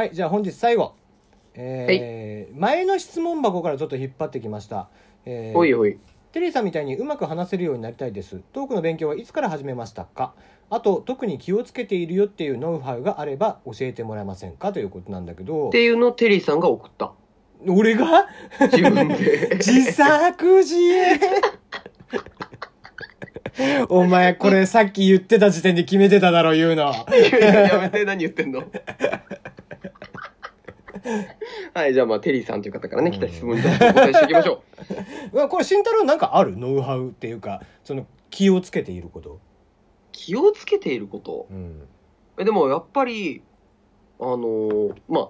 はいじゃあ本日最後。えー前の質問箱からちょっと引っ張ってきました、えーほいほい。テリーさんみたいにうまく話せるようになりたいです。トークの勉強はいつから始めましたか？あと特に気をつけているよっていうノウハウがあれば教えてもらえませんか？ということなんだけど。っていうのをテリーさんが送った。俺が？自分で。自作自演。お前これさっき言ってた時点で決めてただろ言うの。やめて、何言ってんの？はい、じゃあまあ、テリーさんという方からね、来た質問に対してお答えしていきましょう。これ慎太郎なんかある？ノウハウっていうかその気をつけていること、気をつけていること？うん、えでもやっぱり、あのーまあ、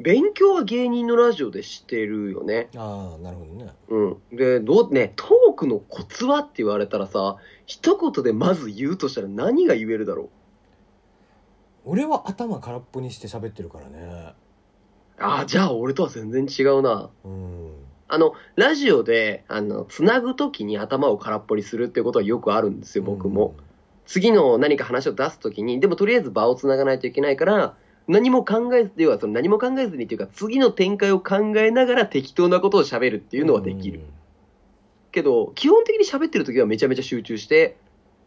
勉強は芸人のラジオでしてるよね。ああなるほどね。うん。で、どう、ね、トークのコツはって言われたらさ、一言でまず言うとしたら何が言えるだろ俺は頭空っぽにして喋ってるからね。うああ、じゃあ俺とは全然違うな。うんあの、ラジオで、あの、つなぐときに頭を空っぽにするっていうことはよくあるんですよ、僕も。次の何か話を出すときに、でもとりあえず場をつながないといけないから、何も考えず、要はその何も考えずにっていうか、次の展開を考えながら適当なことを喋るっていうのはできる。けど、基本的に喋ってるときはめちゃめちゃ集中して、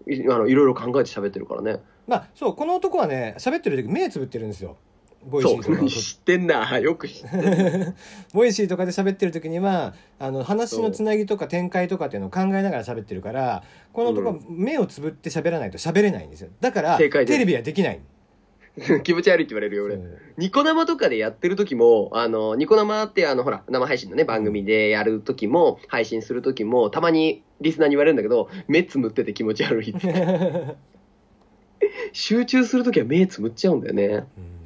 いあのいろいろ考えて喋ってるからね。まあそうこの男はね喋ってる時目つぶってるんですよボイシーとか知ってんな。よく知ってる。ボイシーとかで喋ってる時にはあの話のつなぎとか展開とかっていうのを考えながら喋ってるからこの男は目をつぶって喋らないと喋れないんですよだからテレビはできない 気持ち悪いって言われるよ、俺。ニコ生とかでやってる時も、あの、ニコ生ってあの、ほら、生配信のね、番組でやる時も、配信する時も、たまにリスナーに言われるんだけど、目つむってて気持ち悪いって。集中する時は目つむっちゃうんだよね。うん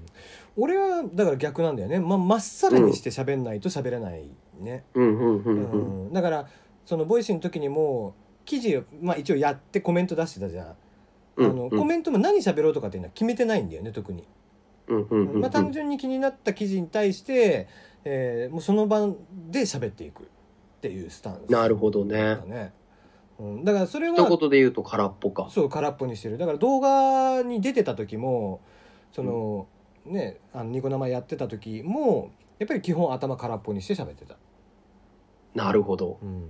俺はだから逆なんだよね。ままっさらにして喋んないと喋れないね、うん、だからそのボイシーの時にも記事を、まあ、一応やってコメント出してたじゃん、うん。あのコメントも何喋ろうとかっていうのは決めてないんだよね特に。まあ、単純に気になった記事に対して、えーもうその場で喋っていくっていうスタンス。なるほど。ね、うん、だからそれは一言で言うと空っぽか。そう空っぽにしてる。だから動画に出てた時もその、ねあのニコ生やってた時もやっぱり基本頭空っぽにして喋ってた、なるほど。うん、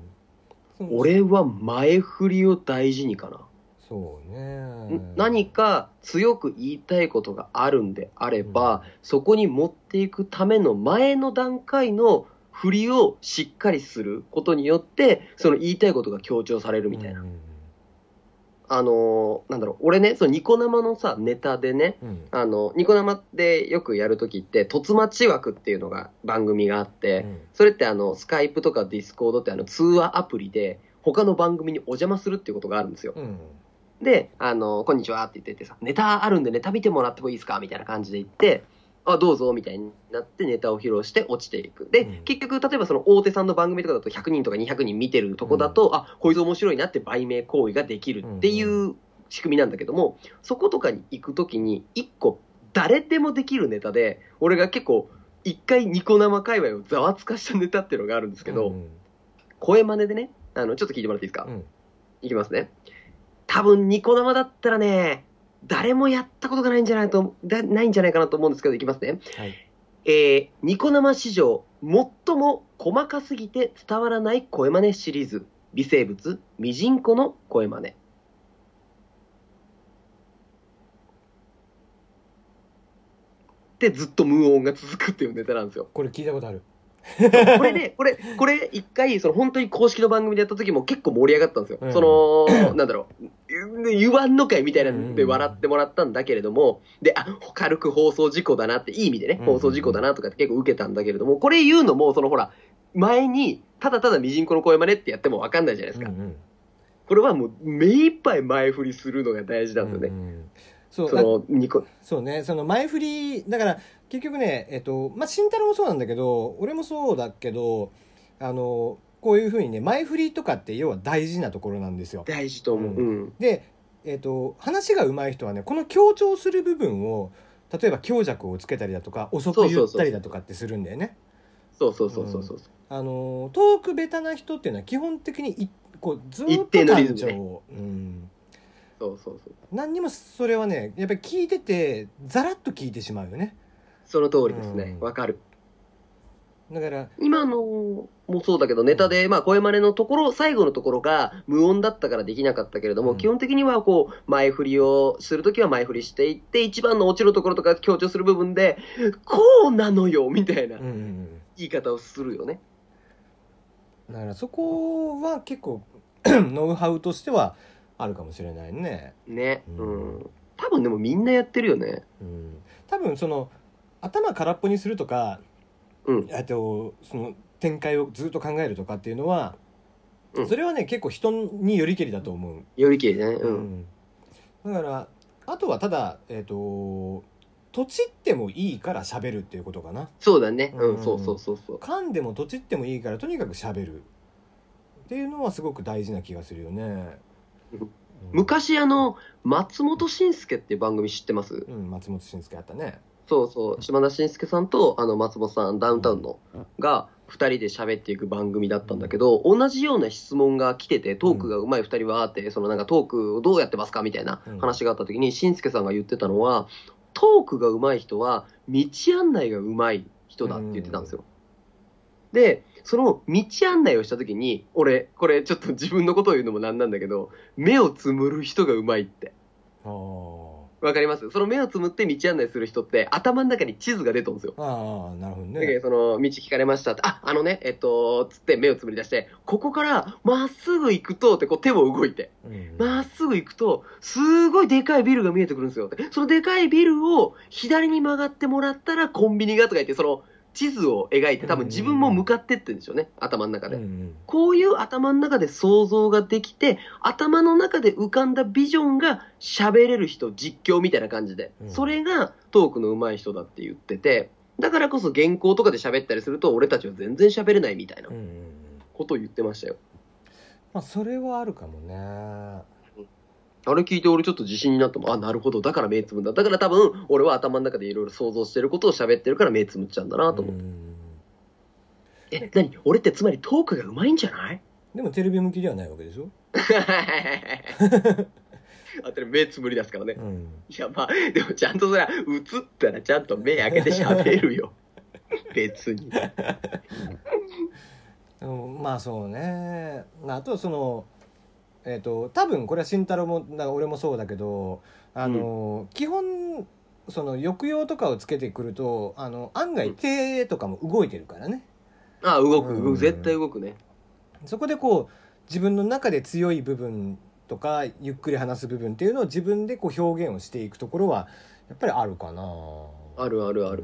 俺は前振りを大事にかな。そうね。ん？何か強く言いたいことがあるんであれば、そこに持っていくための前の段階の振りをしっかりすることによって、その言いたいことが強調されるみたいな。うんあのーなんだろう、俺ね、そのニコ生のさ、ネタでね、うん。あの、ニコ生でよくやるときって、凸待ち枠っていうのが番組があって、うん。それってあの、スカイプとかディスコードってあの、通話アプリで、他の番組にお邪魔するっていうことがあるんですよ。うん。で、あの、こんにちはって言っててさ、ネタあるんでネタ見てもらってもいいですかみたいな感じで言って、あ、どうぞみたいになってネタを披露して落ちていく。で、うん。結局、例えばその大手さんの番組とかだと100人とか200人見てるとこだと、あ、こいつ面白いなって売名行為ができるっていう仕組みなんだけども、そことかに行くときに、一個誰でもできるネタで、俺が結構、一回ニコ生界隈をざわつかしたネタっていうのがあるんですけど、うん。声真似でね、あの、ちょっと聞いてもらっていいですか、うん。いきますね。多分、ニコ生だったらね、誰もやったことがないんじゃないと、だないんじゃないかなと思うんですけど、いきますね。はいえー、ニコ生史上、最も細かすぎて伝わらない声真似シリーズ。微生物、ミジンコの声真似。で、ずっと無音が続くっていうネタなんですよ。これ聞いたことあるこれね、これ、これ一回、その本当に公式の番組でやった時も結構盛り上がったんですよ。うんその、なんだろう、言言わんのかいみたいなので笑ってもらったんだけれども、で、あ、軽く放送事故だなって、いい意味でね、うん放送事故だなとかって結構受けたんだけれども、これ言うのも、そのほら、前に、ただただミジンコの声真似ってやってもわかんないじゃないですか。うんうんこれはもう、目いっぱい前振りするのが大事なんですよね。うんうんそうその、ニコ、そうねその前振りだから結局ねえっとまあ慎太郎もそうなんだけど俺もそうだけどあのこういうふうにね前振りとかって要は大事なところなんですよ大事と思う。ううん。で、えっと話が上手い人はねこの強調する部分を例えば強弱をつけたりだとか遅く言ったりだとかってするんだよねそうそうそうそうそう。あのトークベタな人っていうのは基本的にいこうずっと定のリズムね、うん、そうそうそう。何にもそれはねやっぱり聞いててざらっと聞いてしまうよねその通りですね。うんかる。だから今のもそうだけど、ネタで、まあ、声真似のところ、最後のところが無音だったからできなかったけれども、うん基本的にはこう、前振りをするときは前振りしていって、一番の落ちるところとか強調する部分で、こうなのよみたいな言い方をするよね。だからそこは結構ノウハウとしてはあるかもしれないね、ね。ううんん。多分でもみんなやってるよね。うん、多分その頭空っぽにするとかうん。あとその展開をずっと考えるとかっていうのは、うんそれはね結構人によりけりだと思う、よりきりね。ううん。だからあとはただえっ、と土地ってもいいから喋るっていうことかなそうだね。ううんん。そうそうそうそう。噛んでも土地ってもいいからとにかく喋るっていうのはすごく大事な気がするよね、昔あの、松本慎介っていう番組知ってます？うん、松本慎介あったねそうそう、島田紳介さんとあの松本さん、ダウンタウンのが2人で喋っていく番組だったんだけど、同じような質問が来てて、トークが上手い2人はあって、そのなんかトークをどうやってますかみたいな話があった時に、紳介さんが言ってたのは、トークが上手い人は、道案内が上手い人だって言ってたんですよ。で、その道案内をした時に、俺、これちょっと自分のことを言うのもなんなんだけど、目をつむる人が上手いって。あーわかります？その目をつむって道案内する人って頭の中に地図が出とんですよ。ああなるほどね。その、道聞かれましたって、あ、あのね、えっと、つって目をつむり出して、ここからまっすぐ行くと、ってこう手も動いて、うん。まっすぐ行くと、すごいでかいビルが見えてくるんですよ。そのでかいビルを左に曲がってもらったらコンビニがとか言って、その地図を描いて多分自分も向かってってんでしょうね、頭の中で。うんうんこういう頭の中で想像ができて、頭の中で浮かんだビジョンが喋れる人、実況みたいな感じでう。んそれがトークの上手い人だって言ってて、だからこそ原稿とかで喋ったりすると、俺たちは全然喋れないみたいなうんうんうんことを言ってましたよ。まあそれはあるかもねあれ聞いて俺ちょっと自信になったもん。あ、なるほど。だから目つむんだ。だから多分、俺は頭の中でいろいろ想像してることを喋ってるから目つむっちゃうんだなと思って。うんえ、何？俺ってつまりトークが上手いんじゃない？でもテレビ向きではないわけでしょ、あとで目つむり出すからね。うん、いや、まあ、でもちゃんとそれは、映ったらちゃんと目開けて喋るよ。別に。まあそうねあとそのえっ、と多分これは慎太郎もだ俺もそうだけどあの、基本その抑揚とかをつけてくるとあの案外手とかも動いてるからね。あ、動く、うん。動く。絶対動くね。そこでこう自分の中で強い部分とかゆっくり話す部分っていうのを自分でこう表現をしていくところはやっぱりあるかな。あるあるある。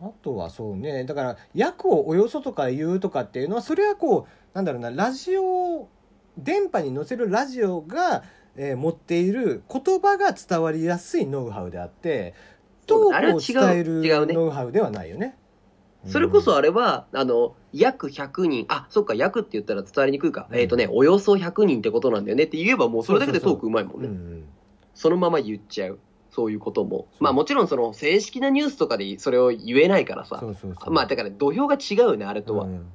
うん。あとはそうね。だから訳をおよそとか言うとかっていうのはそれはこうなんだろうなラジオ電波に乗せるラジオが、えー持っている言葉が伝わりやすいノウハウであってトークを伝えるノウハウではないよね。それこそあれは、あの、約100人、あ、そっか、約って言ったら伝わりにくいか。うんえっ、とね、およそ100人ってことなんだよねって言えばもうそれだけでトークうまいもんね。うんうんそのまま言っちゃう。そういうことも。まあもちろんその正式なニュースとかでそれを言えないからさ。そうそうそうまあだから土俵が違うよね、あれとは。うん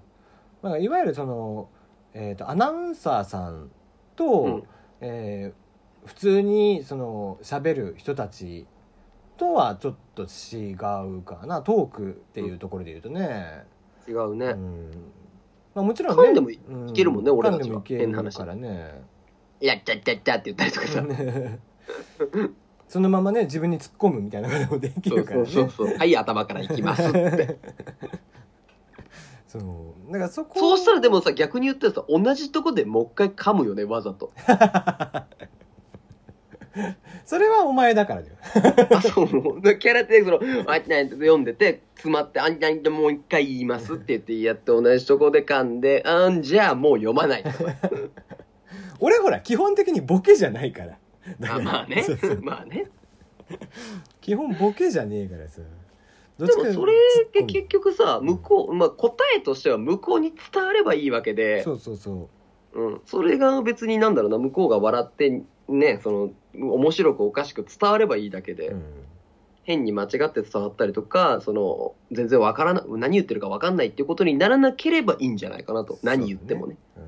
まあ、いわゆるその、えー、とアナウンサーさんと、うんえー普通にその喋る人たちとはちょっと違うかなトークっていうところで言うとね。違うね。うんまあ、もちろんね噛んでもいうんけるもんね俺たちは変な話からねやっちゃっちゃっちゃって言ったりとかさ。そのままね自分に突っ込むみたいなこともできるからねそうそうそう。はい、頭から行きますって。そうだからそこそうしたらでもさ、逆に言ったらさ、同じとこでもう一回噛むよね、わざと。それはお前だからだよ あ、そう、キャラって、その、あんなんて読んでて、詰まって、あんなんてもう一回言いますって言って、やって同じとこで噛んで、あんじゃあもう読まない。俺ほら基本的にボケじゃないからだかあらまあねそうそう。まあね。基本ボケじゃねえからさでもそれって結局さ、向こう、まあ答えとしては向こうに伝わればいいわけで、そうそうそう。ん、それが別になんだろうな、向こうが笑って、ね、その、面白くおかしく伝わればいいだけで、う、うん、変に間違って伝わったりとか、その、全然わからな、何言ってるかわかんないっていうことにならなければいいんじゃないかなと。何言ってもね。うん。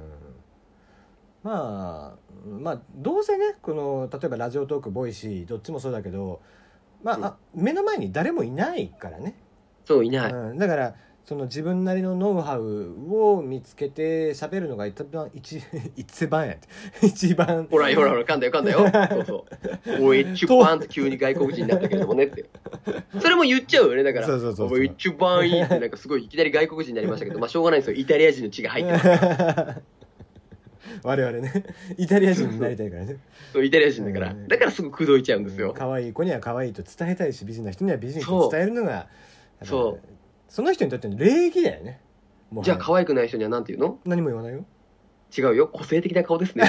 まあまあどうせねこの例えばラジオトークボイシーどっちもそうだけどまあ,、あ目の前に誰もいないからね、そう、いない。うん、だからその自分なりのノウハウを見つけて喋るのが一番一 一番やって 一番ほら、ほら、ほら、噛んだよ、噛んだよ。そうそう。おい、一番って急に外国人になったけれどもねって。それも言っちゃうよね、だから。そうそうそうそう一番いいって、なんかすごいいきなり外国人になりましたけど、まあしょうがないですよ。イタリア人の血が入ってます。我々ね。イタリア人になりたいからね。そう、イタリア人だから。うん。だからすぐ口説いちゃうんですよ。可愛い子には可愛いと伝えたいし美人な人には美人と伝えるのがそう。その人にとっての礼儀だよね。じゃやあ可愛くない人には何て言うの？何も言わないよ。違うよ。個性的な顔ですね。っ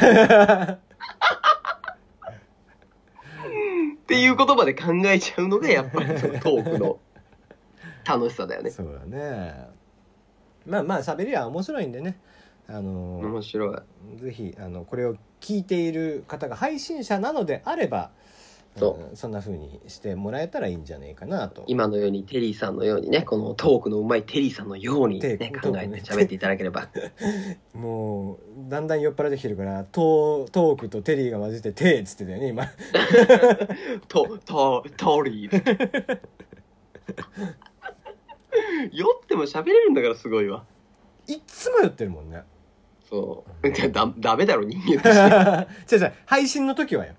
ていう言葉で考えちゃうのがやっぱりそのトークの楽しさだよね。そうだね。まあまあ喋りは面白いんでねあの面白い。ぜひあのこれを聞いている方が配信者なのであればそうんそんな風にしてもらえたらいいんじゃないかなと今のようにテリーさんのようにね、このトークのうまいテリーさんのようにね、テ考えて喋っていただければ。もうだんだん酔っ払ってきてるからトトークとテリーが混じって「テー」っつってたよね今と、と、トリー。酔っても喋れるんだからすごいわ。いっつも酔ってるもんねそう。だ、ダメだろ、人間とし 違う違う配信の時はよ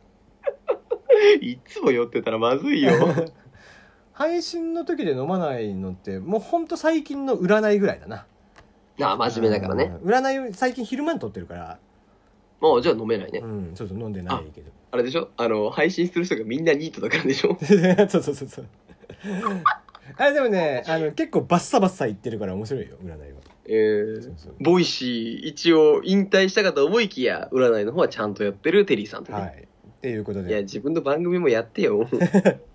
て。いつも酔ってたらまずいよ。配信の時で飲まないのってもうほんと最近の占いぐらいだななあ、真面目だからね。うん占い最近昼間に撮ってるからもう、じゃあ飲めないねう。んそうそう飲んでないけどあれでしょ？あの、配信する人がみんなニートだからでしょ？そうそうそうそうあれでもねあの結構バッサバッサ言ってるから面白いよ占いはえーそうそうボイシー、一応引退したかと思いきや、占いの方はちゃんとやってるテリーさんとね。はいっていうこといや、で自分の番組もやってよ。